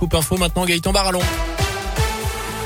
Coupe info maintenant Gaëtan Barallon.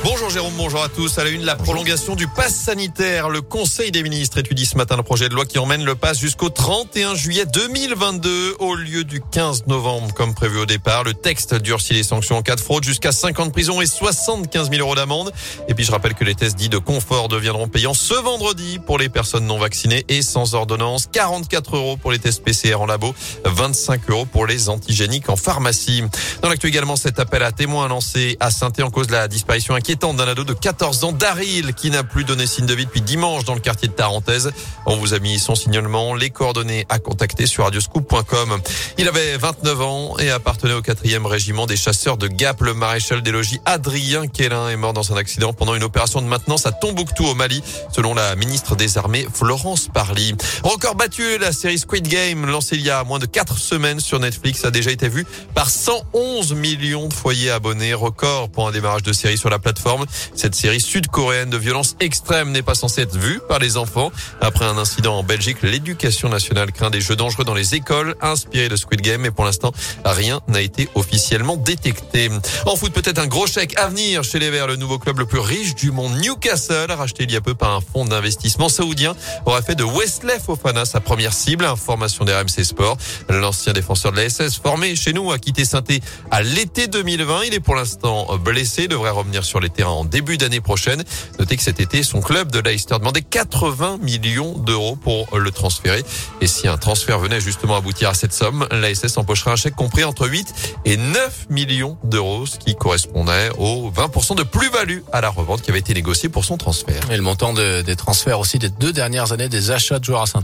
Bonjour Jérôme, bonjour à tous. À la une, la prolongation du pass sanitaire. Le Conseil des ministres étudie ce matin le projet de loi qui emmène le pass jusqu'au 31 juillet 2022 au lieu du 15 novembre comme prévu au départ. Le texte durcit les sanctions en cas de fraude jusqu'à 5 ans de prison et 75 000 euros d'amende. Et puis je rappelle que les tests dits de confort deviendront payants ce vendredi pour les personnes non vaccinées et sans ordonnance. 44 euros pour les tests PCR en labo, 25 euros pour les antigéniques en pharmacie. Dans l'actu également, cet appel à témoins lancé à saint en cause de la disparition inquiétante d'un ado de 14 ans, Daryl, qui n'a plus donné signe de vie depuis dimanche dans le quartier de Tarentaise. On vous a mis son signalement, les coordonnées à contacter sur radioscoop.com. Il avait 29 ans et appartenait au 4e régiment des chasseurs de Gap. Le maréchal des logis Adrien Kélin est mort dans un accident pendant une opération de maintenance à Tombouctou au Mali, selon la ministre des Armées Florence Parly. Record battu, la série Squid Game, lancée il y a moins de 4 semaines sur Netflix, a déjà été vue par 111 millions de foyers abonnés. Record pour un démarrage de série sur la plateforme cette série sud-coréenne de violence extrême n'est pas censée être vue par les enfants. Après un incident en Belgique, l'éducation nationale craint des jeux dangereux dans les écoles inspirés de Squid Game. Mais pour l'instant, rien n'a été officiellement détecté. En foot, peut-être un gros chèque à venir chez les Verts, le nouveau club le plus riche du monde, Newcastle, racheté il y a peu par un fonds d'investissement saoudien, aura fait de Wesley Fofana sa première cible. Information des RMC Sport. L'ancien défenseur de la SS formé chez nous a quitté saint à l'été 2020. Il est pour l'instant blessé, devrait revenir sur les terrain en début d'année prochaine. Notez que cet été, son club de Leicester demandait 80 millions d'euros pour le transférer. Et si un transfert venait justement aboutir à cette somme, l'ASS empocherait un chèque compris entre 8 et 9 millions d'euros, ce qui correspondait aux 20% de plus-value à la revente qui avait été négociée pour son transfert. Et le montant des transferts aussi des deux dernières années des achats de joueurs à saint